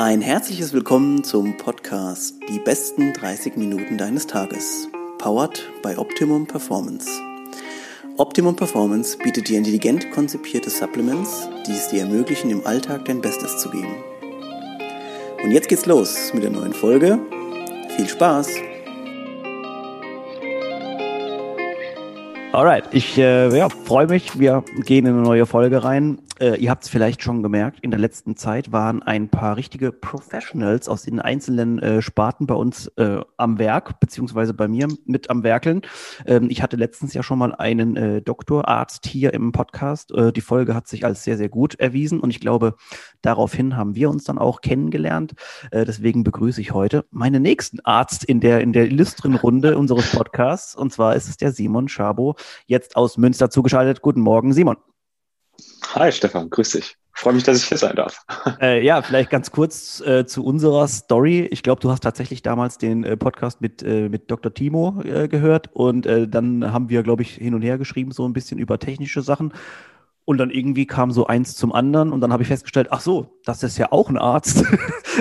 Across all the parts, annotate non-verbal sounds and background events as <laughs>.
Ein herzliches Willkommen zum Podcast Die besten 30 Minuten deines Tages. Powered by Optimum Performance. Optimum Performance bietet dir intelligent konzipierte Supplements, die es dir ermöglichen, im Alltag dein Bestes zu geben. Und jetzt geht's los mit der neuen Folge. Viel Spaß! Alright, ich äh, ja, freue mich. Wir gehen in eine neue Folge rein. Äh, ihr habt es vielleicht schon gemerkt, in der letzten Zeit waren ein paar richtige Professionals aus den einzelnen äh, Sparten bei uns äh, am Werk, beziehungsweise bei mir mit am Werkeln. Ähm, ich hatte letztens ja schon mal einen äh, Doktorarzt hier im Podcast. Äh, die Folge hat sich als sehr, sehr gut erwiesen und ich glaube, daraufhin haben wir uns dann auch kennengelernt. Äh, deswegen begrüße ich heute meinen nächsten Arzt in der, in der illustren Runde unseres Podcasts und zwar ist es der Simon Schabo, jetzt aus Münster zugeschaltet. Guten Morgen, Simon. Hi Stefan, grüß dich. Freue mich, dass ich hier sein darf. <laughs> Äh, ja, vielleicht ganz kurz äh, zu unserer Story. Ich glaube, du hast tatsächlich damals den äh, Podcast mit, äh, mit Dr. Timo äh, gehört und äh, dann haben wir, glaube ich, hin und her geschrieben, so ein bisschen über technische Sachen. Und dann irgendwie kam so eins zum anderen und dann habe ich festgestellt, ach so, das ist ja auch ein Arzt. <laughs>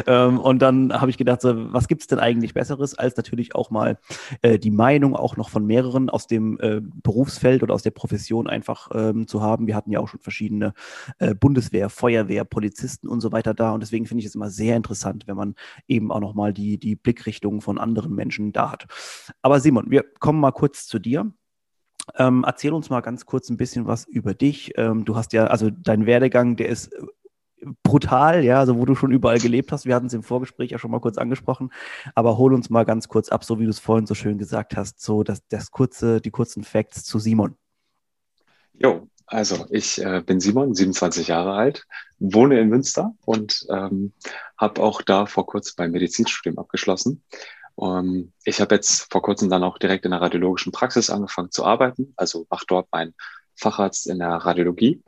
Ähm, und dann habe ich gedacht, so, was gibt's denn eigentlich Besseres, als natürlich auch mal äh, die Meinung auch noch von mehreren aus dem äh, Berufsfeld oder aus der Profession einfach ähm, zu haben. Wir hatten ja auch schon verschiedene äh, Bundeswehr, Feuerwehr, Polizisten und so weiter da. Und deswegen finde ich es immer sehr interessant, wenn man eben auch nochmal die, die Blickrichtung von anderen Menschen da hat. Aber Simon, wir kommen mal kurz zu dir. Ähm, erzähl uns mal ganz kurz ein bisschen was über dich. Ähm, du hast ja, also dein Werdegang, der ist äh, brutal, ja, also wo du schon überall gelebt hast. Wir hatten es im Vorgespräch ja schon mal kurz angesprochen, aber hol uns mal ganz kurz ab, so wie du es vorhin so schön gesagt hast, so das, das kurze, die kurzen Facts zu Simon. Jo, also ich äh, bin Simon, 27 Jahre alt, wohne in Münster und ähm, habe auch da vor kurzem mein Medizinstudium abgeschlossen um, ähm, ich habe jetzt vor kurzem dann auch direkt in der radiologischen Praxis angefangen zu arbeiten, also mache dort meinen Facharzt in der Radiologie.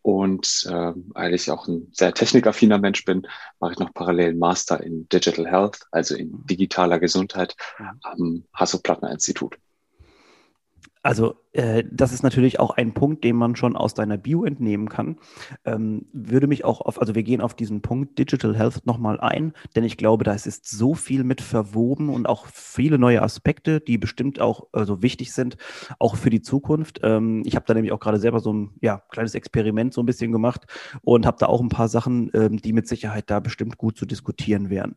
Und äh, weil ich auch ein sehr technikaffiner Mensch bin, mache ich noch parallel einen Master in Digital Health, also in digitaler Gesundheit am Hasso-Plattner-Institut. Also äh, das ist natürlich auch ein Punkt, den man schon aus deiner Bio entnehmen kann. Ähm, würde mich auch auf, also wir gehen auf diesen Punkt Digital Health nochmal ein, denn ich glaube, da ist so viel mit verwoben und auch viele neue Aspekte, die bestimmt auch also wichtig sind, auch für die Zukunft. Ähm, ich habe da nämlich auch gerade selber so ein ja, kleines Experiment so ein bisschen gemacht und habe da auch ein paar Sachen, ähm, die mit Sicherheit da bestimmt gut zu diskutieren wären.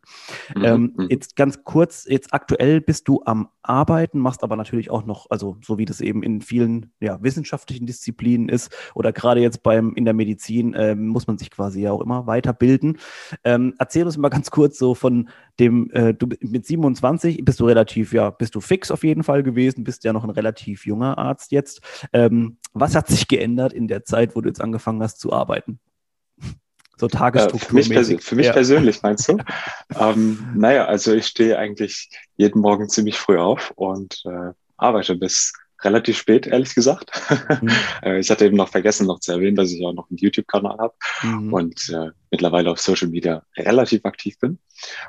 Mhm. Ähm, mhm. jetzt ganz kurz, jetzt aktuell bist du am Arbeiten, machst aber natürlich auch noch, also so wie das eben in vielen ja, wissenschaftlichen Disziplinen ist oder gerade jetzt beim in der Medizin äh, muss man sich quasi ja auch immer weiterbilden. Ähm, erzähl uns mal ganz kurz so von dem, äh, du mit 27 bist du relativ, ja, bist du fix auf jeden Fall gewesen, bist ja noch ein relativ junger Arzt jetzt. Ähm, was hat sich geändert in der Zeit, wo du jetzt angefangen hast zu arbeiten? So Tagesstruktur. Äh, für mich, für mich ja. persönlich meinst du? <laughs> ähm, naja, also ich stehe eigentlich jeden Morgen ziemlich früh auf und äh, arbeite bis relativ spät, ehrlich gesagt. Mhm. <laughs> Äh, ich hatte eben noch vergessen, noch zu erwähnen, dass ich auch noch einen YouTube-Kanal habe mhm. und äh, mittlerweile auf Social Media relativ aktiv bin.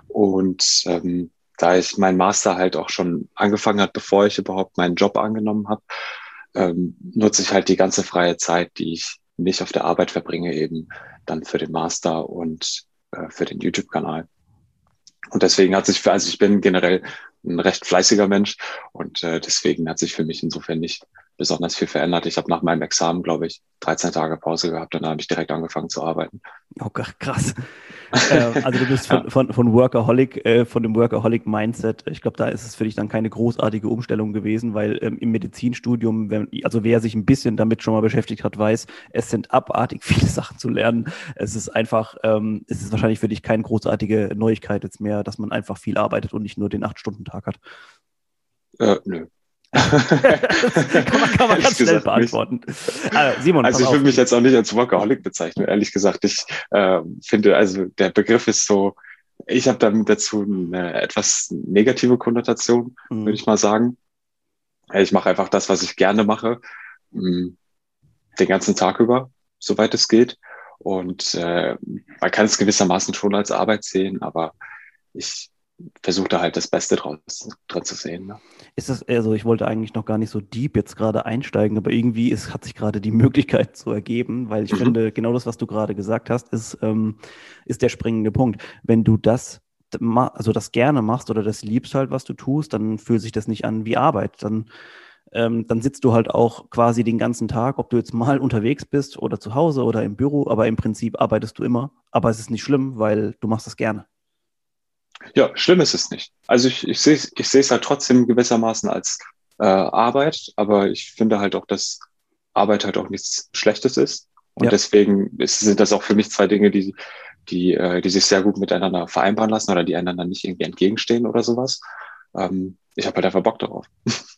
Und ähm, da ich mein Master halt auch schon angefangen hat, bevor ich überhaupt meinen Job angenommen habe, ähm, nutze ich halt die ganze freie Zeit, die ich nicht auf der Arbeit verbringe, eben dann für den Master und äh, für den YouTube-Kanal. Und deswegen hat sich für, also ich bin generell ein recht fleißiger Mensch und äh, deswegen hat sich für mich insofern nicht besonders viel verändert. Ich habe nach meinem Examen, glaube ich, 13 Tage Pause gehabt und dann habe ich direkt angefangen zu arbeiten. Oh Gott, krass. Äh, also du bist von, ja. von, von Workaholic, äh, von dem Workaholic-Mindset. Ich glaube, da ist es für dich dann keine großartige Umstellung gewesen, weil ähm, im Medizinstudium, wenn, also wer sich ein bisschen damit schon mal beschäftigt hat, weiß, es sind abartig <laughs> viele Sachen zu lernen. Es ist einfach, ähm, es ist wahrscheinlich für dich keine großartige Neuigkeit jetzt mehr, dass man einfach viel arbeitet und nicht nur den Acht-Stunden-Tag hat. Äh, nö, kann man, kann man ganz schnell beantworten. Also, Simon, also ich würde mich jetzt auch nicht als Workaholic bezeichnen, ehrlich gesagt. Ich äh, finde, also der Begriff ist so, ich habe damit dazu eine etwas negative Konnotation, mhm. würde ich mal sagen. Ich mache einfach das, was ich gerne mache, mm, den ganzen Tag über, soweit es geht. Und äh, man kann es gewissermaßen schon als Arbeit sehen, aber ich versuche da halt das Beste draus, dran zu sehen. Ne? Ist das, also ich wollte eigentlich noch gar nicht so deep jetzt gerade einsteigen, aber irgendwie ist, hat sich gerade die <laughs> Möglichkeit so ergeben, weil ich mhm. finde, genau das, was du gerade gesagt hast, ist, ähm, ist der springende Punkt. Wenn du das also das gerne machst oder das liebst halt, was du tust, dann fühlt sich das nicht an wie Arbeit. Dann, ähm, dann sitzt du halt auch quasi den ganzen Tag, ob du jetzt mal <laughs> unterwegs bist oder zu Hause oder im Büro, aber im Prinzip arbeitest du immer. Aber es ist nicht schlimm, weil du machst das gerne. Ja, schlimm ist es nicht. Also ich, ich sehe ich es halt trotzdem gewissermaßen als äh, Arbeit, aber ich finde halt auch, dass Arbeit halt auch nichts Schlechtes ist. Und ja. deswegen ist, sind das auch für mich zwei Dinge, die, die, äh, die sich sehr gut miteinander vereinbaren lassen oder die einander nicht irgendwie entgegenstehen oder sowas. Ähm, ich habe halt einfach Bock darauf. <laughs>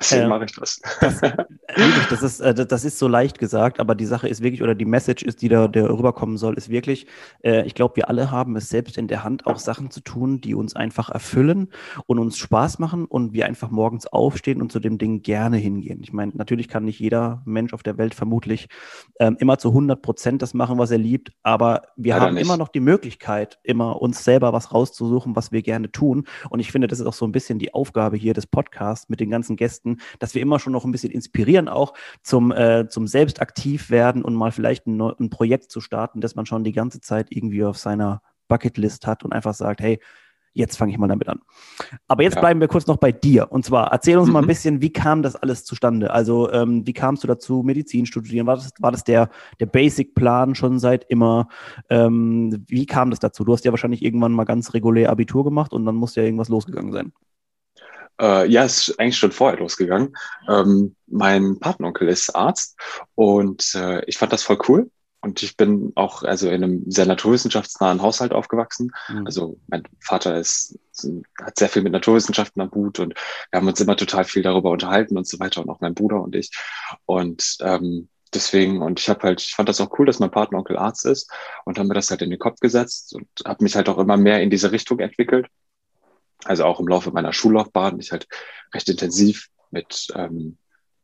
Deswegen äh, mache ich das. Das, <laughs> das, ist, äh, das ist so leicht gesagt, aber die Sache ist wirklich, oder die Message ist, die da der rüberkommen soll, ist wirklich, äh, ich glaube, wir alle haben es selbst in der Hand, auch Sachen zu tun, die uns einfach erfüllen und uns Spaß machen und wir einfach morgens aufstehen und zu dem Ding gerne hingehen. Ich meine, natürlich kann nicht jeder Mensch auf der Welt vermutlich ähm, immer zu 100 Prozent das machen, was er liebt, aber wir ja, haben nicht. immer noch die Möglichkeit, immer uns selber was rauszusuchen, was wir gerne tun. Und ich finde, das ist auch so ein bisschen die Aufgabe hier des Podcasts mit den ganzen Gästen Gästen, dass wir immer schon noch ein bisschen inspirieren, auch zum, äh, zum selbst aktiv werden und mal vielleicht ein, ein Projekt zu starten, das man schon die ganze Zeit irgendwie auf seiner Bucketlist hat und einfach sagt, hey, jetzt fange ich mal damit an. Aber jetzt ja. bleiben wir kurz noch bei dir. Und zwar, erzähl uns mhm. mal ein mhm. bisschen, wie kam das alles zustande? Also, ähm, wie kamst du dazu, Medizin studieren? War das, war das der, der Basic-Plan schon seit immer? Ähm, wie kam das dazu? Du hast ja wahrscheinlich irgendwann mal ganz regulär Abitur gemacht und dann muss ja irgendwas losgegangen sein. Äh, ja, ist eigentlich schon vorher losgegangen. Ähm, mein Patenonkel ist Arzt und äh, ich fand das voll cool. Und ich bin auch also in einem sehr naturwissenschaftsnahen Haushalt aufgewachsen. Mhm. Also mein Vater ist, hat sehr viel mit Naturwissenschaften am Hut und wir haben uns immer total viel darüber unterhalten und so weiter und auch mein Bruder und ich. Und ähm, deswegen, und ich habe halt, ich fand das auch cool, dass mein Patenonkel Arzt ist und haben mir das halt in den Kopf gesetzt und habe mich halt auch immer mehr in diese Richtung entwickelt also auch im Laufe meiner Schullaufbahn, mich halt recht intensiv mit, ähm,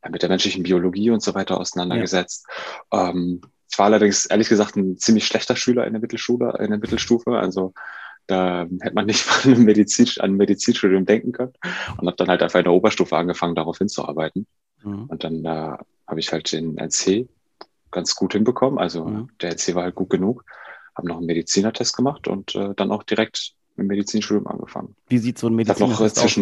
mit der menschlichen Biologie und so weiter auseinandergesetzt. Ja. Ähm, ich war allerdings ehrlich gesagt ein ziemlich schlechter Schüler in der Mittelschule, in der Mittelstufe. Also da hätte man nicht <laughs> von einem Medizin, an ein Medizinstudium denken können und habe dann halt einfach in der Oberstufe angefangen, darauf hinzuarbeiten. Mhm. Und dann äh, habe ich halt den NC ganz gut hinbekommen. Also mhm. der NC war halt gut genug. Habe noch einen Medizinertest gemacht und äh, dann auch direkt mit Medizinstudium angefangen. Wie sieht so ein Medizinertest aus?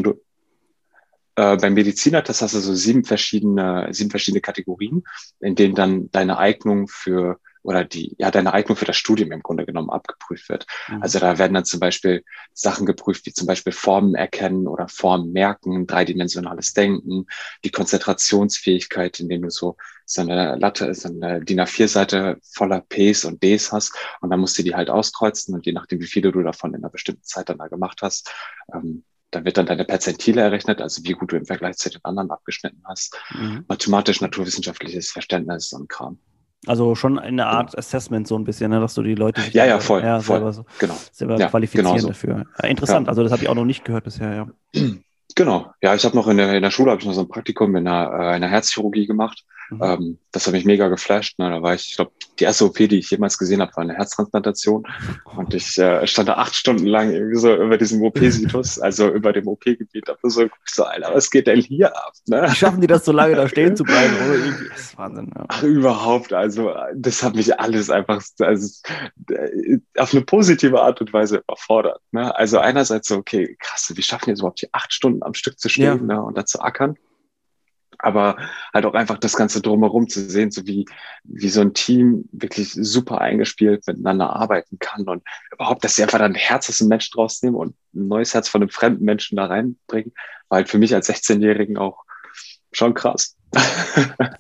Äh, beim Medizinertest hast du so sieben verschiedene, sieben verschiedene Kategorien, in denen dann deine Eignung für oder die, ja, deine Eignung für das Studium im Grunde genommen abgeprüft wird. Mhm. Also da werden dann zum Beispiel Sachen geprüft, wie zum Beispiel Formen erkennen oder Formen merken, dreidimensionales Denken, die Konzentrationsfähigkeit, indem du so, so eine Latte ist, eine DIN A4-Seite voller Ps und Ds hast und dann musst du die halt auskreuzen und je nachdem, wie viele du davon in einer bestimmten Zeit dann da gemacht hast, ähm, dann wird dann deine Perzentile errechnet, also wie gut du im Vergleich zu den anderen abgeschnitten hast. Mhm. Mathematisch-naturwissenschaftliches Verständnis und Kram. Also schon eine Art Assessment so ein bisschen, ne, dass du die Leute ja, ja, voll, ja, voll, selber, so, genau. selber ja, qualifizieren genau so. dafür. Ja, interessant, also das habe ich auch noch nicht gehört bisher, ja. Genau, ja, ich habe noch in der, in der Schule habe ich noch so ein Praktikum in einer, äh, in einer Herzchirurgie gemacht. Mhm. Ähm, das hat mich mega geflasht. Ne? Da war ich, ich glaube, die erste OP, die ich jemals gesehen habe, war eine Herztransplantation. Und ich äh, stand da acht Stunden lang irgendwie so über diesem OP-Situs, also über dem OP-Gebiet. Da so, so, Alter, was geht denn hier ab? Ne? Wie schaffen die das so lange da stehen zu bleiben? <laughs> Oder irgendwie? Das ist Wahnsinn. Ja. Ach, überhaupt. Also, das hat mich alles einfach also, auf eine positive Art und Weise überfordert. Ne? Also einerseits so, okay, krass, wie schaffen die es überhaupt hier acht Stunden am Stück zu stehen ja. ne? und da zu ackern? Aber halt auch einfach das Ganze drumherum zu sehen, so wie, wie so ein Team wirklich super eingespielt miteinander arbeiten kann und überhaupt, dass sie einfach dann ein Herz aus dem Menschen draus nehmen und ein neues Herz von einem fremden Menschen da reinbringen, war halt für mich als 16-Jährigen auch schon krass.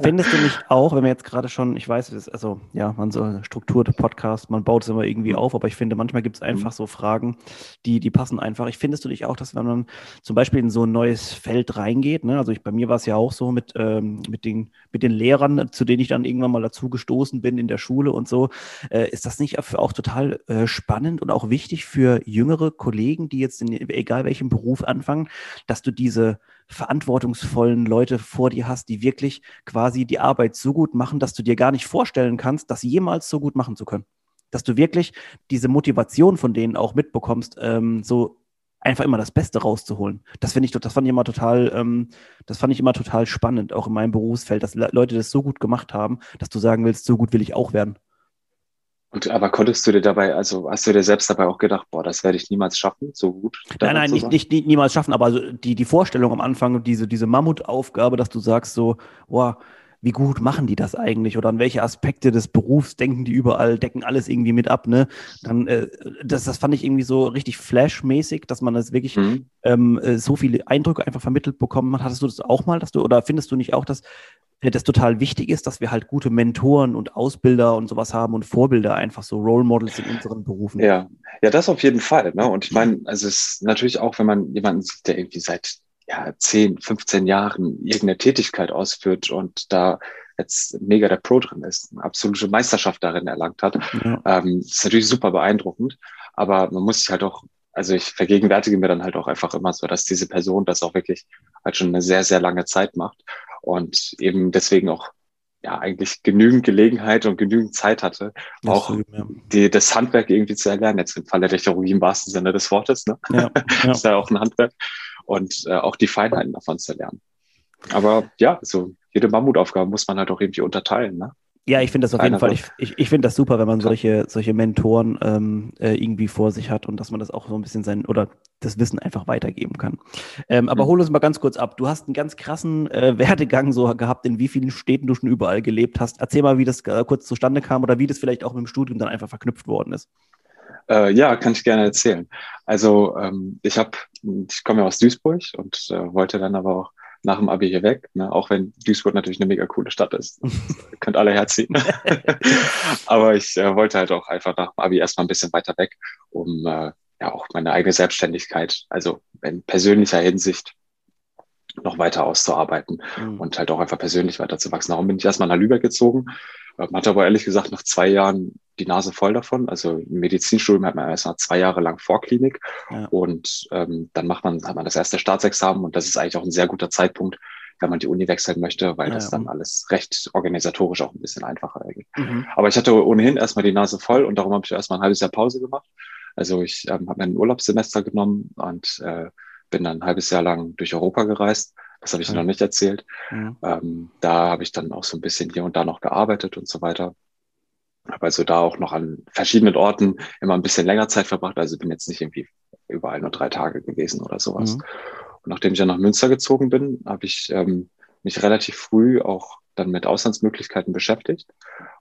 Findest du nicht auch, wenn wir jetzt gerade schon, ich weiß, ist, also ja, man so strukturierte Podcast, man baut es immer irgendwie auf, aber ich finde, manchmal gibt es einfach mhm. so Fragen, die, die passen einfach. Ich findest du dich auch, dass wenn man zum Beispiel in so ein neues Feld reingeht, ne, also ich, bei mir war es ja auch so mit, ähm, mit, den, mit den Lehrern, zu denen ich dann irgendwann mal dazu gestoßen bin in der Schule und so, äh, ist das nicht auch total äh, spannend und auch wichtig für jüngere Kollegen, die jetzt in egal welchem Beruf anfangen, dass du diese verantwortungsvollen Leute vor dir hast, die wirklich quasi die Arbeit so gut machen, dass du dir gar nicht vorstellen kannst, das jemals so gut machen zu können. Dass du wirklich diese Motivation von denen auch mitbekommst, ähm, so einfach immer das Beste rauszuholen. Das finde ich, das fand ich immer total, ähm, das fand ich immer total spannend, auch in meinem Berufsfeld, dass Leute das so gut gemacht haben, dass du sagen willst, so gut will ich auch werden. Und aber konntest du dir dabei, also hast du dir selbst dabei auch gedacht, boah, das werde ich niemals schaffen, so gut? Nein, nein, nicht, nicht, nicht, niemals schaffen, aber also die, die Vorstellung am Anfang, diese, diese Mammutaufgabe, dass du sagst so, boah, wie gut machen die das eigentlich oder an welche Aspekte des Berufs denken die überall, decken alles irgendwie mit ab, ne? Dann, äh, das, das fand ich irgendwie so richtig flashmäßig, dass man das wirklich mhm. ähm, äh, so viele Eindrücke einfach vermittelt bekommen hat. Hattest du das auch mal, dass du, oder findest du nicht auch, dass das total wichtig ist, dass wir halt gute Mentoren und Ausbilder und sowas haben und Vorbilder einfach so Role Models in unseren Berufen. Ja, ja, das auf jeden Fall. Ne? Und ich meine, also es ist natürlich auch, wenn man jemanden sieht, der irgendwie seit ja, 10, 15 Jahren irgendeine Tätigkeit ausführt und da jetzt mega der Pro drin ist, eine absolute Meisterschaft darin erlangt hat. Ja. Ähm, ist natürlich super beeindruckend, aber man muss sich halt auch, also ich vergegenwärtige mir dann halt auch einfach immer so, dass diese Person das auch wirklich halt schon eine sehr, sehr lange Zeit macht und eben deswegen auch ja eigentlich genügend Gelegenheit und genügend Zeit hatte, das auch so, ja. die, das Handwerk irgendwie zu erlernen. Jetzt im Falle der Chirurgie im wahrsten Sinne des Wortes. Ne? Ja, <laughs> ja. ist ja auch ein Handwerk und äh, auch die Feinheiten davon zu lernen. Aber ja, so jede Mammutaufgabe muss man halt auch irgendwie unterteilen. Ne? Ja, ich finde das auf jeden Fall, ich, ich, ich finde das super, wenn man solche, solche Mentoren ähm, äh, irgendwie vor sich hat und dass man das auch so ein bisschen sein oder das Wissen einfach weitergeben kann. Ähm, aber mhm. hol uns mal ganz kurz ab. Du hast einen ganz krassen äh, <laughs> Werdegang so gehabt, in wie vielen Städten du schon überall gelebt hast. Erzähl mal, wie das äh, kurz zustande kam oder wie das vielleicht auch mit dem Studium dann einfach verknüpft worden ist. Äh, ja, kann ich gerne erzählen. Also ähm, ich habe, ich komme ja aus Duisburg und äh, wollte dann aber auch nach dem Abi hier weg, ne? auch wenn Duisburg natürlich eine mega coole Stadt ist. <laughs> könnt alle herziehen. <laughs> aber ich äh, wollte halt auch einfach nach dem Abi erstmal ein bisschen weiter weg, um äh, ja auch meine eigene Selbstständigkeit, also in persönlicher Hinsicht noch weiter auszuarbeiten mhm. und halt auch einfach persönlich weiterzuwachsen. Darum bin ich erstmal nach Lübeck gezogen, ähm, hatte aber ehrlich gesagt nach zwei Jahren die Nase voll davon. Also im Medizinstudium hat man erstmal zwei Jahre lang Vorklinik ja. und ähm, dann macht man, hat man das erste Staatsexamen und das ist eigentlich auch ein sehr guter Zeitpunkt, wenn man die Uni wechseln möchte, weil ja, das dann alles recht organisatorisch auch ein bisschen einfacher ergeht. Mhm. Aber ich hatte ohnehin erstmal die Nase voll und darum habe ich erstmal ein halbes Jahr Pause gemacht. Also ich ähm, habe mir ein Urlaubssemester genommen und äh, bin dann ein halbes Jahr lang durch Europa gereist. Das habe ich okay. noch nicht erzählt. Mhm. Ähm, da habe ich dann auch so ein bisschen hier und da noch gearbeitet und so weiter. Habe also da auch noch an verschiedenen Orten immer ein bisschen länger Zeit verbracht. Also bin jetzt nicht irgendwie überall nur drei Tage gewesen oder sowas. Mhm. Und nachdem ich dann nach Münster gezogen bin, habe ich ähm, mich relativ früh auch dann mit Auslandsmöglichkeiten beschäftigt.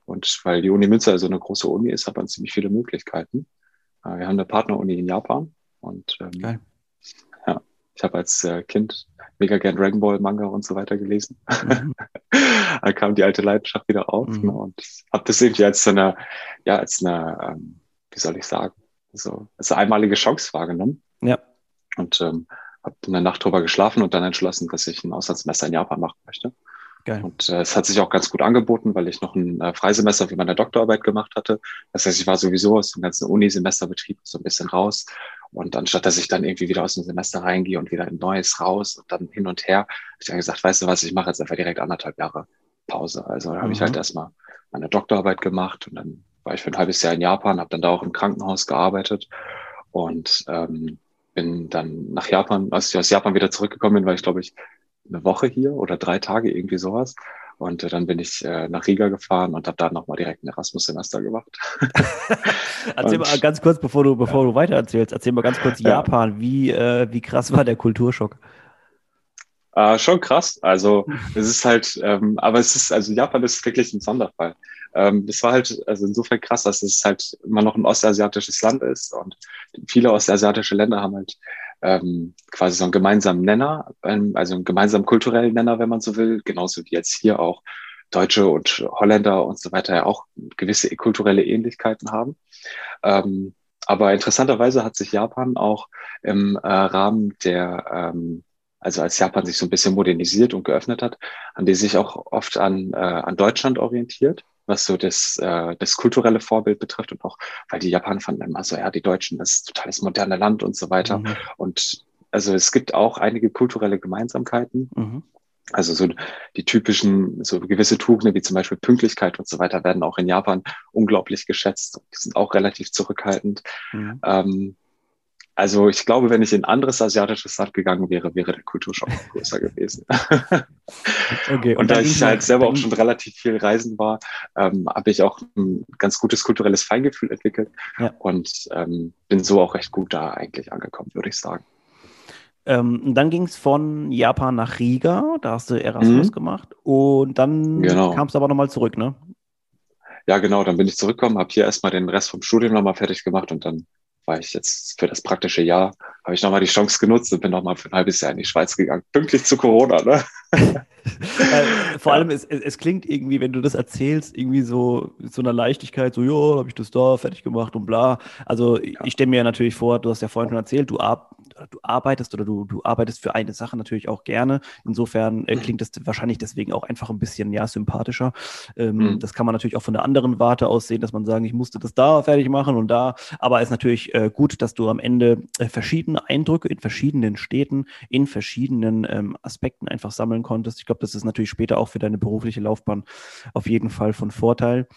Und weil die Uni Münster also eine große Uni ist, hat man ziemlich viele Möglichkeiten. Äh, wir haben eine Partneruni in Japan und ähm, ja, ich habe als äh, Kind mega gern Dragon Ball Manga und so weiter gelesen. Mhm. <laughs> da kam die alte Leidenschaft wieder auf mhm. ne, und habe das irgendwie als so eine, ja, als eine, ähm, wie soll ich sagen, so als eine einmalige Chance wahrgenommen. Ja. Und ähm, habe eine Nacht drüber geschlafen und dann entschlossen, dass ich ein Auslandssemester in Japan machen möchte. Geil. Und äh, es hat sich auch ganz gut angeboten, weil ich noch ein äh, Freisemester für meine Doktorarbeit gemacht hatte. Das heißt, ich war sowieso aus dem ganzen Unisemesterbetrieb so ein bisschen raus und anstatt, dass ich dann irgendwie wieder aus dem Semester reingehe und wieder ein neues raus und dann hin und her, habe ich dann gesagt, weißt du was, ich mache jetzt einfach direkt anderthalb Jahre Pause. Also da habe mhm. ich halt erstmal meine Doktorarbeit gemacht und dann war ich für ein halbes Jahr in Japan, habe dann da auch im Krankenhaus gearbeitet und ähm, bin dann nach Japan, als ich aus Japan wieder zurückgekommen bin, war ich, glaube ich, eine Woche hier oder drei Tage, irgendwie sowas. Und äh, dann bin ich äh, nach Riga gefahren und habe da nochmal direkt ein Erasmus-Semester gemacht. <laughs> erzähl und, mal ganz kurz, bevor du, bevor ja. du weiter erzählst, erzähl mal ganz kurz Japan. Wie, äh, wie krass war der Kulturschock? Äh, schon krass. Also es ist halt, ähm, aber es ist, also Japan ist wirklich ein Sonderfall. Ähm, das war halt also insofern krass, dass es halt immer noch ein ostasiatisches Land ist und viele ostasiatische Länder haben halt ähm, quasi so einen gemeinsamen Nenner, ähm, also einen gemeinsamen kulturellen Nenner, wenn man so will, genauso wie jetzt hier auch Deutsche und Holländer und so weiter ja auch gewisse kulturelle Ähnlichkeiten haben. Ähm, aber interessanterweise hat sich Japan auch im äh, Rahmen der, ähm, also als Japan sich so ein bisschen modernisiert und geöffnet hat, haben die sich auch oft an, äh, an Deutschland orientiert was so das, äh, das kulturelle Vorbild betrifft und auch, weil die Japaner fanden immer so, ja, die Deutschen, das ist total das moderne Land und so weiter. Mhm. Und also es gibt auch einige kulturelle Gemeinsamkeiten. Mhm. Also so die typischen, so gewisse Tugenden wie zum Beispiel Pünktlichkeit und so weiter werden auch in Japan unglaublich geschätzt. Die sind auch relativ zurückhaltend. Mhm. Ähm, also ich glaube, wenn ich in ein anderes asiatisches Land gegangen wäre, wäre der Kulturschock größer gewesen. <laughs> okay, und, und da ich halt selber auch schon relativ viel reisen war, ähm, habe ich auch ein ganz gutes kulturelles Feingefühl entwickelt ja. und ähm, bin so auch recht gut da eigentlich angekommen, würde ich sagen. Ähm, dann ging es von Japan nach Riga, da hast du Erasmus mhm. gemacht und dann genau. kamst du aber nochmal zurück, ne? Ja, genau, dann bin ich zurückgekommen, habe hier erstmal den Rest vom Studium nochmal fertig gemacht und dann war ich jetzt für das praktische Jahr, habe ich nochmal die Chance genutzt und bin nochmal für ein halbes Jahr in die Schweiz gegangen. Pünktlich zu Corona, ne? <laughs> äh, vor allem, es, es, klingt irgendwie, wenn du das erzählst, irgendwie so so einer Leichtigkeit, so, ja, habe ich das da fertig gemacht und bla. Also ja. ich stelle mir natürlich vor, du hast ja vorhin schon erzählt, du, ab, du arbeitest oder du, du arbeitest für eine Sache natürlich auch gerne. Insofern äh, mhm. klingt das wahrscheinlich deswegen auch einfach ein bisschen ja, sympathischer. Ähm, mhm. Das kann man natürlich auch von der anderen Warte aus sehen, dass man sagen, ich musste das da fertig machen und da. Aber es ist natürlich äh, gut, dass du am Ende äh, verschiedene Eindrücke in verschiedenen Städten, in verschiedenen ähm, Aspekten einfach sammeln konntest. Ich glaube, das ist natürlich später auch für deine berufliche Laufbahn auf jeden Fall von Vorteil.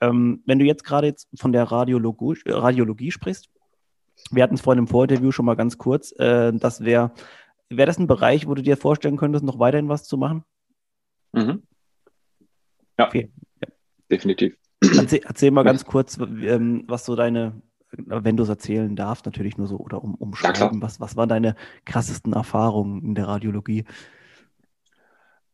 Ähm, wenn du jetzt gerade jetzt von der Radiologie, Radiologie sprichst, wir hatten es vorhin im Vorinterview schon mal ganz kurz. Äh, das wäre, wäre das ein Bereich, wo du dir vorstellen könntest, noch weiterhin was zu machen? Mhm. Ja, okay. ja, definitiv. Erzähl, erzähl mal ganz kurz, ähm, was so deine, wenn du es erzählen darfst, natürlich nur so, oder um, umschreiben, ja, was, was waren deine krassesten Erfahrungen in der Radiologie?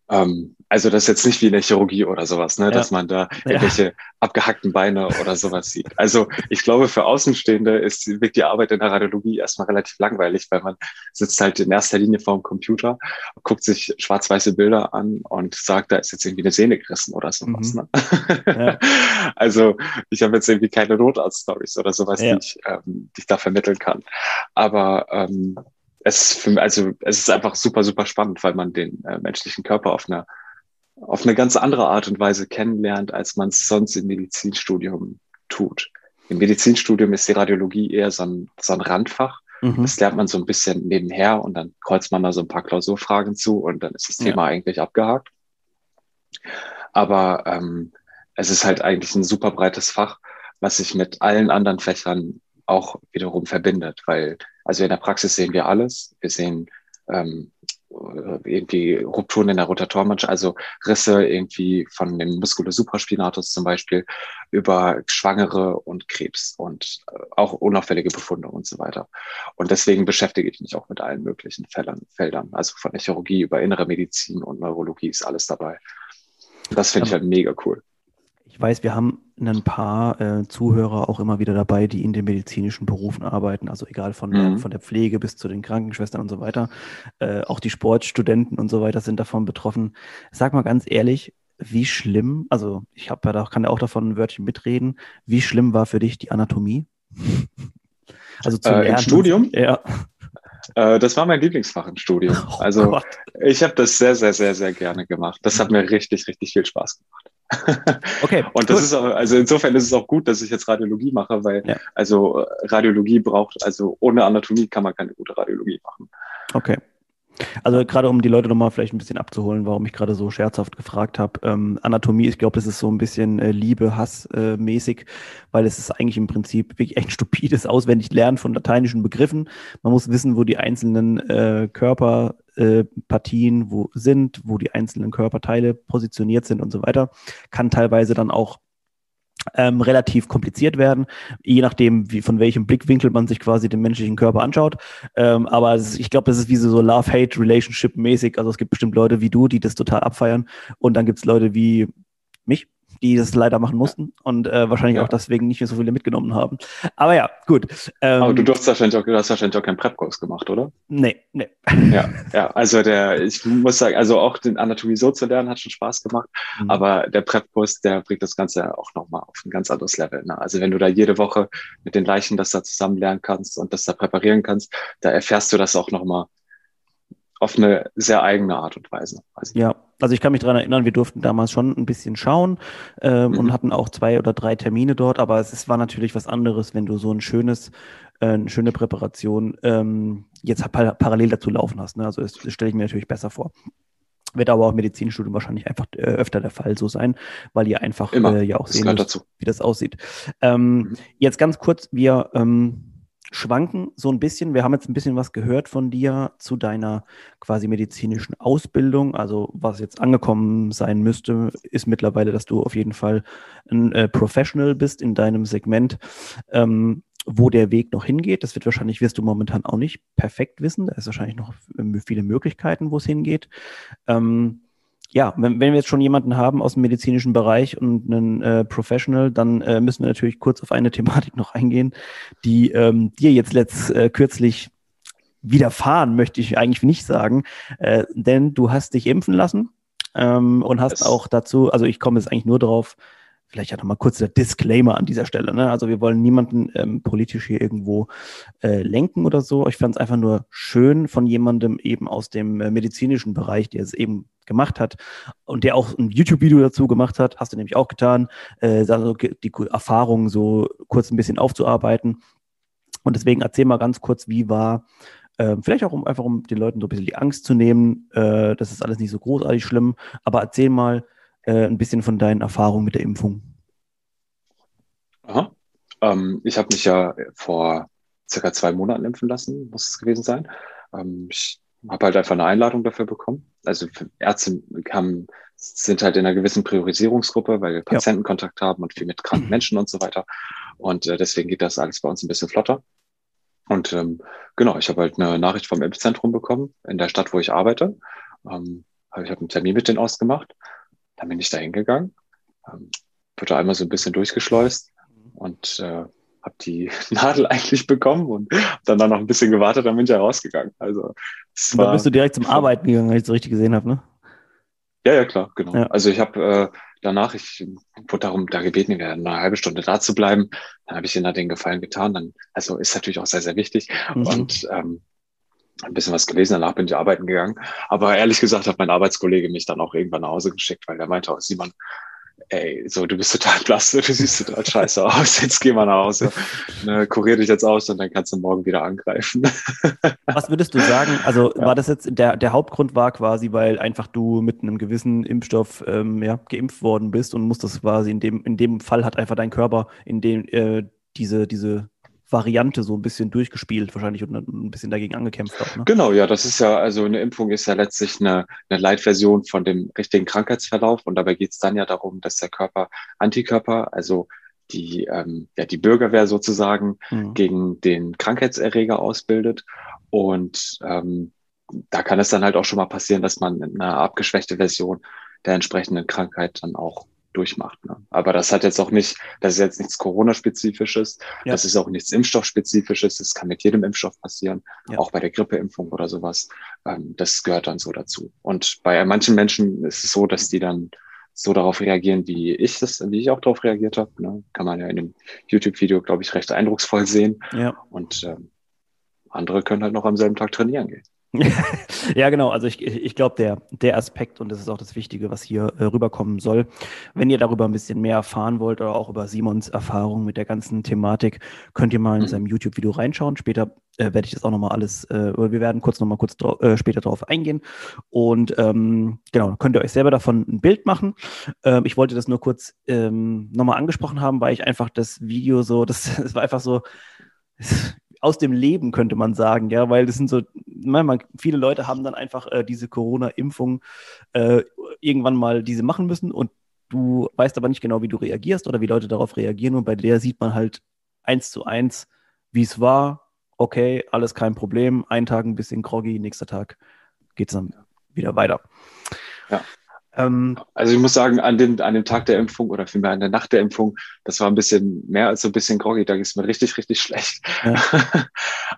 Ähm, also das ist jetzt nicht wie in der Chirurgie oder sowas, ne, ja. dass man da irgendwelche ja. abgehackten Beine oder sowas sieht. Also ich glaube, für Außenstehende ist die Arbeit in der Radiologie erstmal relativ langweilig, weil man sitzt halt in erster Linie vor dem Computer, guckt sich schwarz-weiße Bilder an und sagt, da ist jetzt irgendwie eine Sehne gerissen oder sowas. Mhm. Ne? Ja. <laughs> Also ich habe jetzt irgendwie keine Notarzt-Stories oder sowas, die, ich, ähm, die ich da vermitteln kann. Aber ähm, es, für, also, es ist einfach super, super spannend, weil man den äh, menschlichen Körper auf eine, auf eine ganz andere Art und Weise kennenlernt, als man es sonst im Medizinstudium tut. Im Medizinstudium ist die Radiologie eher so ein, so ein Randfach. Mhm. Das lernt man so ein bisschen nebenher und dann kreuzt man da so ein paar Klausurfragen zu und dann ist das Thema ja. eigentlich abgehakt. Aber ähm, es ist halt eigentlich ein super breites Fach, was sich mit allen anderen Fächern auch wiederum verbindet, weil also in der Praxis sehen wir alles. Wir sehen ähm, irgendwie Rupturen in der Rotatormannschaft, also Risse irgendwie von dem Musculus supraspinatus zum Beispiel über Schwangere und Krebs und äh, auch unauffällige Befunde und so weiter. Und deswegen beschäftige ich mich auch mit allen möglichen Feldern, Feldern. Also von der Chirurgie über innere Medizin und Neurologie ist alles dabei. Das finde ich halt mega cool. Ich weiß, wir haben ein paar äh, Zuhörer auch immer wieder dabei, die in den medizinischen Berufen arbeiten, also egal von, mhm. von der Pflege bis zu den Krankenschwestern und so weiter. Äh, auch die Sportstudenten und so weiter sind davon betroffen. Sag mal ganz ehrlich, wie schlimm, also ich habe ja da, kann ja auch davon ein Wörtchen mitreden, wie schlimm war für dich die Anatomie? <laughs> also zum äh, Im Studium? Ja. Äh, das war mein Lieblingsfach im Studium. <laughs> Oh also Gott. ich habe das sehr, sehr, sehr, sehr gerne gemacht. Das hat mir richtig, richtig viel Spaß gemacht. <laughs> Okay. und das gut. ist auch, also insofern ist es auch gut, dass ich jetzt Radiologie mache, weil ja. also Radiologie braucht, also ohne Anatomie kann man keine gute Radiologie machen. Okay. Also gerade um die Leute nochmal vielleicht ein bisschen abzuholen, warum ich gerade so scherzhaft gefragt habe. Ähm, Anatomie, ich glaube, das ist so ein bisschen äh, Liebe, Hass äh, weil es ist eigentlich im Prinzip wirklich echt stupides Auswendiglernen von lateinischen Begriffen. Man muss wissen, wo die einzelnen äh, Körper äh, wo sind, wo die einzelnen Körperteile positioniert sind und so weiter. Kann teilweise dann auch ähm, relativ kompliziert werden, je nachdem, wie, von welchem Blickwinkel man sich quasi den menschlichen Körper anschaut. Ähm, aber ist, ich glaube, das ist wie so, Love-Hate-Relationship-mäßig. Also es gibt bestimmt Leute wie du, die das total abfeiern. Und dann gibt es Leute wie die das leider machen mussten und äh, wahrscheinlich ja. auch deswegen nicht mehr so viele mitgenommen haben. Aber ja, gut. Ähm, Aber du, durfst wahrscheinlich auch, du hast wahrscheinlich auch keinen Prep-Kurs gemacht, oder? Nee, nee. Ja, ja, also der, ich muss sagen, also auch den Anatomie so zu lernen, hat schon Spaß gemacht. Mhm. Aber der Prep-Kurs, der bringt das Ganze auch nochmal auf ein ganz anderes Level. Ne? Also wenn du da jede Woche mit den Leichen das da zusammen lernen kannst und das da präparieren kannst, da erfährst du das auch nochmal auf eine sehr eigene Art und Weise. Also ja, also ich kann mich daran erinnern, wir durften damals schon ein bisschen schauen ähm, mhm. und hatten auch zwei oder drei Termine dort, aber es, es war natürlich was anderes, wenn du so ein schönes, äh, eine schöne Präparation ähm, jetzt par parallel dazu laufen hast. Ne? Also das, das stelle ich mir natürlich besser vor. Wird aber auch im Medizinstudium wahrscheinlich einfach äh, öfter der Fall so sein, weil ihr einfach äh, ja auch sehen müsst, wie das aussieht. Ähm, mhm. Jetzt ganz kurz, wir ähm, schwanken so ein bisschen. Wir haben jetzt ein bisschen was gehört von dir zu deiner quasi medizinischen Ausbildung. Also was jetzt angekommen sein müsste, ist mittlerweile, dass du auf jeden Fall ein äh, Professional bist in deinem Segment. Ähm, wo der Weg noch hingeht, das wird wahrscheinlich, wirst du momentan auch nicht perfekt wissen. Da ist wahrscheinlich noch viele Möglichkeiten, wo es hingeht. Ähm, ja, wenn, wenn wir jetzt schon jemanden haben aus dem medizinischen Bereich und einen äh, Professional, dann äh, müssen wir natürlich kurz auf eine <laughs> Thematik noch eingehen, die ähm, dir jetzt letzt, äh, kürzlich widerfahren, möchte ich eigentlich nicht sagen, äh, denn du hast dich impfen lassen ähm, und hast das auch dazu, also ich komme jetzt eigentlich nur darauf, vielleicht ja nochmal kurz der Disclaimer an dieser Stelle. Ne? Also wir wollen niemanden ähm, politisch hier irgendwo äh, lenken oder so. Ich fand es einfach nur schön von jemandem eben aus dem äh, medizinischen Bereich, der es eben gemacht hat und der auch ein YouTube-Video dazu gemacht hat, hast du nämlich auch getan, äh, also die Erfahrungen so kurz ein bisschen aufzuarbeiten. Und deswegen erzähl mal ganz kurz, wie war, äh, vielleicht auch um einfach um den Leuten so ein bisschen die Angst zu nehmen, äh, das ist alles nicht so großartig schlimm, aber erzähl mal äh, ein bisschen von deinen Erfahrungen mit der Impfung. Aha. Ähm, ich habe mich ja vor circa zwei Monaten impfen lassen, muss es gewesen sein. Ähm, ich habe halt einfach eine Einladung dafür bekommen. Also Ärzte haben, sind halt in einer gewissen Priorisierungsgruppe, weil wir Patientenkontakt haben und viel mit kranken <clears throat> Menschen und so weiter. Und äh, deswegen geht das alles bei uns ein bisschen flotter. Und ähm, genau, ich habe halt eine Nachricht vom Impfzentrum bekommen in der Stadt, wo ich arbeite. Ähm, ich habe einen Termin mit denen ausgemacht. Dann bin ich da hingegangen, ähm, wurde einmal so ein bisschen durchgeschleust und äh, habe die <laughs> Nadel eigentlich bekommen und dann, dann noch ein bisschen gewartet, dann bin ich ja rausgegangen. Also es war, bist du direkt zum Arbeiten gegangen, wenn ich es richtig gesehen habe, ne? Ja, ja, klar, genau. Ja. Also ich habe äh, danach, ich wurde darum da gebeten, eine halbe Stunde da zu bleiben. Dann habe ich ihnen da den Gefallen getan. Dann, also ist natürlich auch sehr, sehr wichtig. Mhm. Und ähm, ein bisschen was gelesen, danach bin ich arbeiten gegangen. Aber ehrlich gesagt hat mein Arbeitskollege mich dann auch irgendwann nach Hause geschickt, weil der meinte, oh, Simon, ey, so, du bist total blass, <laughs> du siehst total scheiße aus, jetzt geh mal nach Hause, ne, kurier dich jetzt aus und dann kannst du morgen wieder angreifen. <laughs> Was würdest du sagen, also ja. war das jetzt, der, der Hauptgrund war quasi, weil einfach du mit einem gewissen Impfstoff ähm, ja, geimpft worden bist und musstest quasi in dem, in dem Fall hat einfach dein Körper in dem, äh, diese, diese Variante so ein bisschen durchgespielt wahrscheinlich und ein bisschen dagegen angekämpft auch. Ne? Genau, ja, das ist ja, also eine Impfung ist ja letztlich eine, eine Leitversion von dem richtigen Krankheitsverlauf und dabei geht es dann ja darum, dass der Körper Antikörper, also die, ähm, ja, die Bürgerwehr sozusagen mhm. gegen den Krankheitserreger ausbildet und ähm, da kann es dann halt auch schon mal passieren, dass man eine abgeschwächte Version der entsprechenden Krankheit dann auch durchmacht. Ne? Aber das hat jetzt auch nicht, das ist jetzt nichts Corona-spezifisches, ja. das ist auch nichts Impfstoff-spezifisches, das kann mit jedem Impfstoff passieren, ja. auch bei der Grippeimpfung oder sowas. Ähm, das gehört dann so dazu. Und bei manchen Menschen ist es so, dass die dann so darauf reagieren, wie ich das, wie ich auch darauf reagiert habe. Ne? Kann man ja in dem YouTube-Video, glaube ich, recht eindrucksvoll sehen. Ja. Und ähm, andere können halt noch am selben Tag trainieren gehen. <laughs> ja, genau. Also ich, ich glaube, der, der Aspekt, und das ist auch das Wichtige, was hier äh, rüberkommen soll, wenn ihr darüber ein bisschen mehr erfahren wollt oder auch über Simons Erfahrung mit der ganzen Thematik, könnt ihr mal in mhm. seinem YouTube-Video reinschauen. Später äh, werde ich das auch nochmal alles, äh, wir werden kurz nochmal kurz äh, später darauf eingehen. Und ähm, genau, könnt ihr euch selber davon ein Bild machen. Ähm, ich wollte das nur kurz ähm, nochmal angesprochen haben, weil ich einfach das Video so, <laughs> das, das war einfach so, aus dem Leben, könnte man sagen, ja, weil das sind so, manchmal, viele Leute haben dann einfach äh, diese Corona-Impfung äh, irgendwann mal diese machen müssen und du weißt aber nicht genau, wie du reagierst oder wie Leute darauf reagieren und bei der sieht man halt eins zu eins, wie es war, okay, alles kein Problem, ein Tag ein bisschen groggy, nächster Tag geht es dann wieder weiter. Ja. Ähm, also ich muss sagen, an dem, an dem Tag der Impfung oder vielmehr an der Nacht der Impfung, das war ein bisschen mehr als so ein bisschen groggy, da ging es mir richtig, richtig schlecht. Ja. <laughs>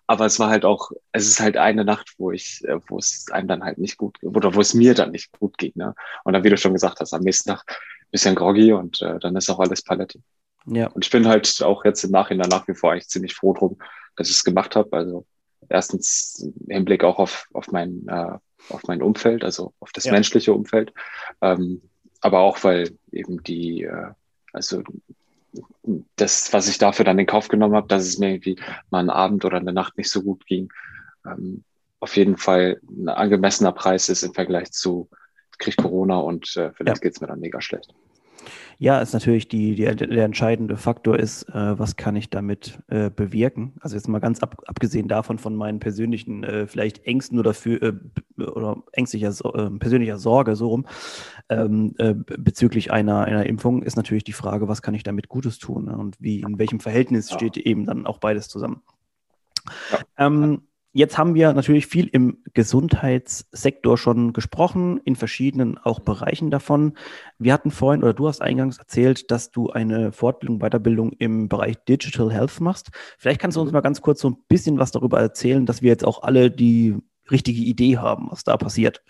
Aber es war halt auch, es ist halt eine Nacht, wo ich, äh, wo es einem dann halt nicht gut, oder wo es mir dann nicht gut ging. Ne? Und dann, wie du schon gesagt hast, am nächsten Tag ein bisschen groggy und äh, dann ist auch alles Palette. Ja. Und ich bin halt auch jetzt im Nachhinein nach wie vor eigentlich ziemlich froh drum, dass ich es gemacht habe. Also erstens im Hinblick auch auf, auf mein äh, auf mein Umfeld, also auf das ja. menschliche Umfeld. Ähm, aber auch, weil eben die, äh, also das, was ich dafür dann in Kauf genommen habe, dass es mir irgendwie mal einen Abend oder eine Nacht nicht so gut ging, ähm, auf jeden Fall ein angemessener Preis ist im Vergleich zu krieg Corona und äh, vielleicht ja. geht's mir dann mega schlecht. Ja, ist natürlich die, die, der entscheidende Faktor ist, äh, was kann ich damit äh, bewirken? Also jetzt mal ganz ab, abgesehen davon von meinen persönlichen äh, vielleicht Ängsten oder für äh, oder ängstlicher äh, persönlicher Sorge so rum ähm, äh, bezüglich einer einer Impfung ist natürlich die Frage, was kann ich damit Gutes tun ne? und wie in welchem Verhältnis ja. steht eben dann auch beides zusammen. Ja. Ähm, Jetzt haben wir natürlich viel im Gesundheitssektor schon gesprochen, in verschiedenen auch Bereichen davon. Wir hatten vorhin, oder du hast eingangs erzählt, dass du eine Fortbildung, Weiterbildung im Bereich Digital Health machst. Vielleicht kannst du uns mhm. mal ganz kurz so ein bisschen was darüber erzählen, dass wir jetzt auch alle die richtige Idee haben, was da passiert.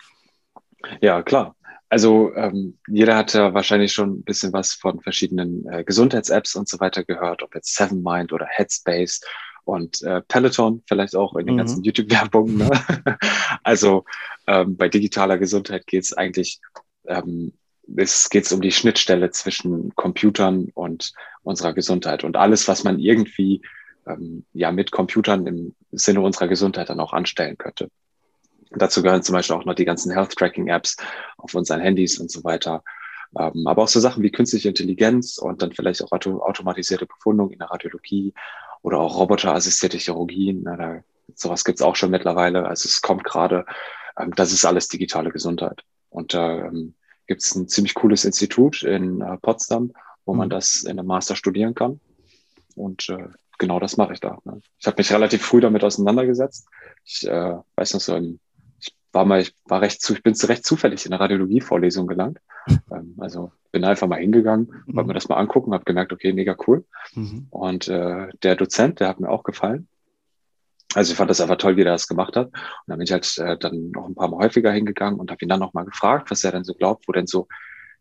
Ja, klar. Also ähm, jeder hat ja wahrscheinlich schon ein bisschen was von verschiedenen äh, Gesundheits-Apps und so weiter gehört, ob jetzt Seven Mind oder Headspace und äh, Peloton vielleicht auch in den mhm. ganzen YouTube-Werbungen. Ne? <laughs> also ähm, bei digitaler Gesundheit geht es eigentlich, ähm, es geht um die Schnittstelle zwischen Computern und unserer Gesundheit und alles, was man irgendwie ähm, ja mit Computern im Sinne unserer Gesundheit dann auch anstellen könnte. dazu gehören zum Beispiel auch noch die ganzen Health-Tracking-Apps auf unseren Handys und so weiter. Ähm, aber auch so Sachen wie künstliche Intelligenz und dann vielleicht auch auto automatisierte Befundung in der Radiologie oder auch roboterassistierte Chirurgien. Na, da, sowas gibt's auch schon mittlerweile. Also es kommt gerade, ähm, das ist alles digitale Gesundheit. Und da ähm, gibt es ein ziemlich cooles Institut in äh, Potsdam, wo mhm. man das in einem Master studieren kann. Und äh, genau das mache ich da. Ne? Ich habe mich relativ früh damit auseinandergesetzt. Ich äh, weiß noch so, ich war mal, ich war recht zu, ich bin recht zufällig in eine Radiologie-Vorlesung gelangt. <laughs> Ähm, also bin einfach mal hingegangen, mhm. wollte mir das mal angucken, habe gemerkt, okay, mega cool. Mhm. Und äh, der Dozent, der hat mir auch gefallen. Also ich fand das einfach toll, wie er das gemacht hat. Und dann bin ich halt äh, dann noch ein paar Mal häufiger hingegangen und habe ihn dann noch mal gefragt, was er denn so glaubt, wo denn so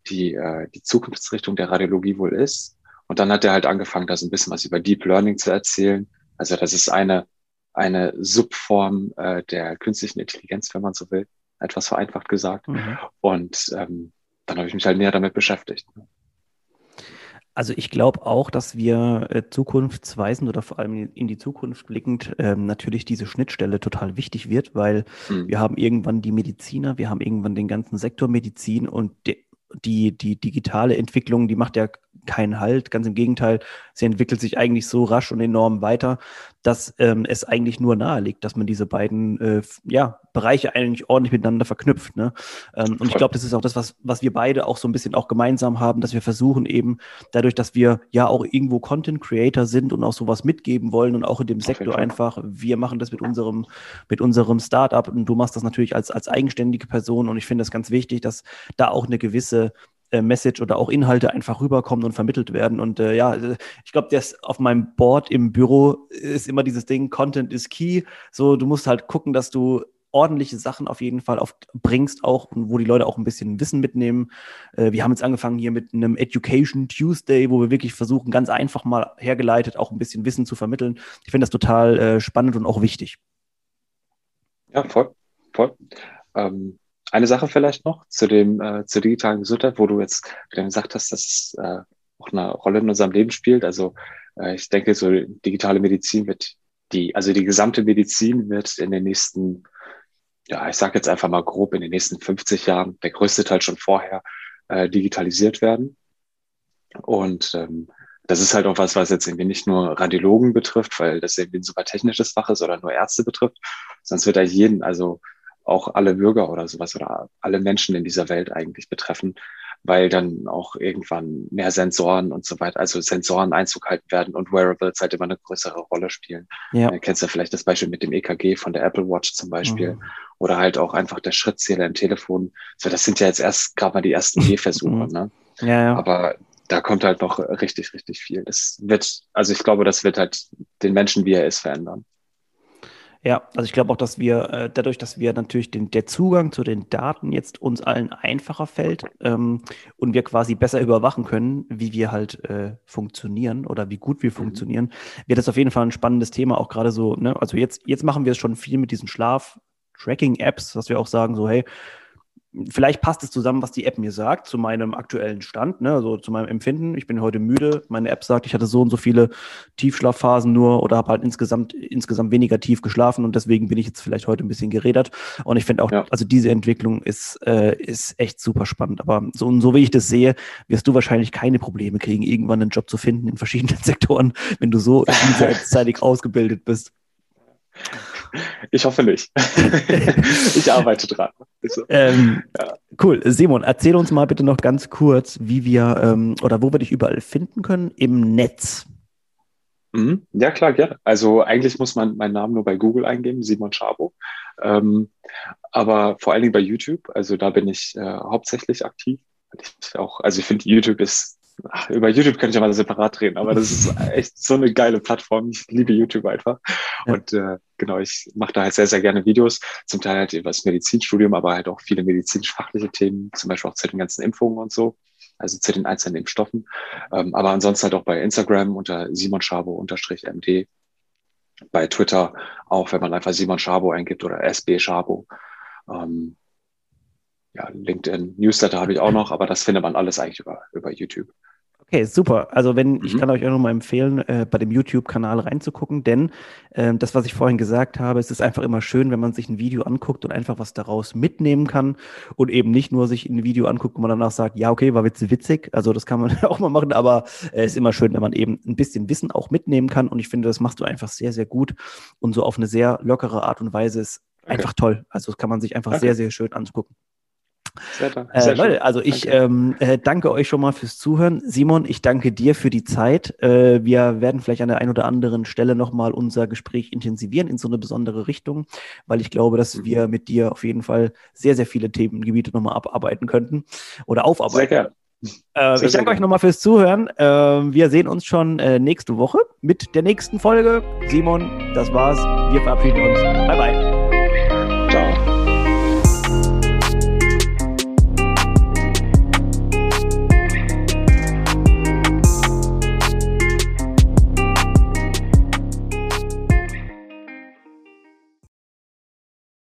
die, äh, die Zukunftsrichtung der Radiologie wohl ist. Und dann hat er halt angefangen, da so ein bisschen was über Deep Learning zu erzählen. Also das ist eine, eine Subform äh, der künstlichen Intelligenz, wenn man so will, etwas vereinfacht gesagt. Mhm. Und ähm, dann habe ich mich halt näher damit beschäftigt. Also ich glaube auch, dass wir äh, zukunftsweisend oder vor allem in die Zukunft blickend ähm, natürlich diese Schnittstelle total wichtig wird, weil mhm. wir haben irgendwann die Mediziner, wir haben irgendwann den ganzen Sektor Medizin und die, die, die digitale Entwicklung, die macht ja keinen Halt. Ganz im Gegenteil, sie entwickelt sich eigentlich so rasch und enorm weiter, dass ähm, es eigentlich nur nahe liegt, dass man diese beiden äh, ja, Bereiche eigentlich ordentlich miteinander verknüpft. Ne? Ähm, und ich glaube, das ist auch das, was, was wir beide auch so ein bisschen auch gemeinsam haben, dass wir versuchen eben dadurch, dass wir ja auch irgendwo Content Creator sind und auch sowas mitgeben wollen und auch in dem Sektor einfach, wir machen das mit unserem, mit unserem Startup und du machst das natürlich als, als eigenständige Person und ich finde das ganz wichtig, dass da auch eine gewisse äh, Message oder auch Inhalte einfach rüberkommen und vermittelt werden. Und äh, ja, äh, ich glaube, das auf meinem Board im Büro ist immer dieses Ding, Content is key. So, du musst halt gucken, dass du ordentliche Sachen auf jeden Fall bringst, auch wo die Leute auch ein bisschen Wissen mitnehmen. Äh, wir haben jetzt angefangen hier mit einem Education Tuesday, wo wir wirklich versuchen, ganz einfach mal hergeleitet auch ein bisschen Wissen zu vermitteln. Ich finde das total äh, spannend und auch wichtig. Ja, voll, voll. Ähm, eine Sache vielleicht noch zu dem äh, zur digitalen Gesundheit, wo du jetzt gesagt hast, dass es äh, auch eine Rolle in unserem Leben spielt. Also äh, ich denke, so digitale Medizin wird die, also die gesamte Medizin wird in den nächsten, ja, ich sage jetzt einfach mal grob, in den nächsten 50 Jahren, der größte Teil schon vorher, äh, digitalisiert werden. Und ähm, das ist halt auch was, was jetzt irgendwie nicht nur Radiologen betrifft, weil das irgendwie ein super technisches Fach ist oder nur Ärzte betrifft, sonst wird da jeden, also auch alle Bürger oder sowas oder alle Menschen in dieser Welt eigentlich betreffen, weil dann auch irgendwann mehr Sensoren und so weiter, also Sensoren Einzug halten werden und Wearables halt immer eine größere Rolle spielen. Ja. Du kennst ja vielleicht das Beispiel mit dem EKG von der Apple Watch zum Beispiel mhm. oder halt auch einfach der Schrittzähler im Telefon. So, das sind ja jetzt erst gerade mal die ersten <laughs> Gehversuche, mhm. ne? Ja, ja. Aber da kommt halt noch richtig, richtig viel. Das wird, also ich glaube, das wird halt den Menschen, wie er ist, verändern. Ja, also ich glaube auch, dass wir äh, dadurch, dass wir natürlich den, der Zugang zu den Daten jetzt uns allen einfacher fällt ähm, und wir quasi besser überwachen können, wie wir halt äh, funktionieren oder wie gut wir mhm. funktionieren, wird das auf jeden Fall ein spannendes Thema, auch gerade so, ne? also jetzt, jetzt machen wir es schon viel mit diesen Schlaf-Tracking-Apps, dass wir auch sagen, so, hey, vielleicht passt es zusammen, was die App mir sagt, zu meinem aktuellen Stand, ne, also zu meinem Empfinden. Ich bin heute müde. Meine App sagt, ich hatte so und so viele Tiefschlafphasen nur oder habe halt insgesamt, insgesamt weniger tief geschlafen und deswegen bin ich jetzt vielleicht heute ein bisschen gerädert. Und ich finde auch, ja. also diese Entwicklung ist, äh, ist echt super spannend. Aber so, so wie ich das sehe, wirst du wahrscheinlich keine Probleme kriegen, irgendwann einen Job zu finden in verschiedenen <laughs> Sektoren, wenn du so vielseitig <laughs> ausgebildet bist. Ich hoffe nicht. <laughs> ich arbeite dran. Ähm, ja. Cool. Simon, erzähl uns mal bitte noch ganz kurz, wie wir ähm, oder wo wir dich überall finden können im Netz. Mhm. Ja, klar, gerne. Also eigentlich muss man meinen Namen nur bei Google eingeben, Simon Schabo. Ähm, aber vor allen Dingen bei YouTube, also da bin ich äh, hauptsächlich aktiv. Ich auch, also ich finde, YouTube ist ach, über YouTube könnte ich ja mal separat reden, aber das ist <laughs> echt so eine geile Plattform. Ich liebe YouTube einfach. Ja. Und äh, genau, ich mache da halt sehr, sehr gerne Videos, zum Teil halt über das Medizinstudium, aber halt auch viele medizinisch-fachliche Themen, zum Beispiel auch zu den ganzen Impfungen und so, also zu den einzelnen Impfstoffen. Ähm, aber ansonsten halt auch bei Instagram unter Simon Schabo MD, bei Twitter auch, wenn man einfach Simon Schabo eingibt oder SB Schabo. Ähm, ja, LinkedIn, Newsletter habe ich auch noch, aber das findet man alles eigentlich über, über YouTube. Okay, super. Also wenn, mhm. ich kann euch auch nochmal empfehlen, äh, bei dem YouTube-Kanal reinzugucken, denn äh, das, was ich vorhin gesagt habe, es ist einfach immer schön, wenn man sich ein Video anguckt und einfach was daraus mitnehmen kann und eben nicht nur sich ein Video anguckt, wo man danach sagt, ja, okay, war witzig. Also das kann man <laughs> auch mal machen, aber es äh, ist immer schön, wenn man eben ein bisschen Wissen auch mitnehmen kann und ich finde, das machst du einfach sehr, sehr gut und so auf eine sehr lockere Art und Weise ist okay. einfach toll. Also das kann man sich einfach okay. sehr, sehr schön angucken. Sehr, sehr äh, Leute, also ich danke. Ähm, äh, danke euch schon mal fürs Zuhören. Simon, ich danke dir für die Zeit. Äh, wir werden vielleicht an der einen oder anderen Stelle nochmal unser Gespräch intensivieren in so eine besondere Richtung, weil ich glaube, dass wir mit dir auf jeden Fall sehr, sehr viele Themengebiete nochmal abarbeiten könnten oder aufarbeiten. Sehr gerne. Äh, ich danke euch nochmal fürs Zuhören. Äh, wir sehen uns schon äh, nächste Woche mit der nächsten Folge. Simon, das war's. Wir verabschieden uns. Bye, bye.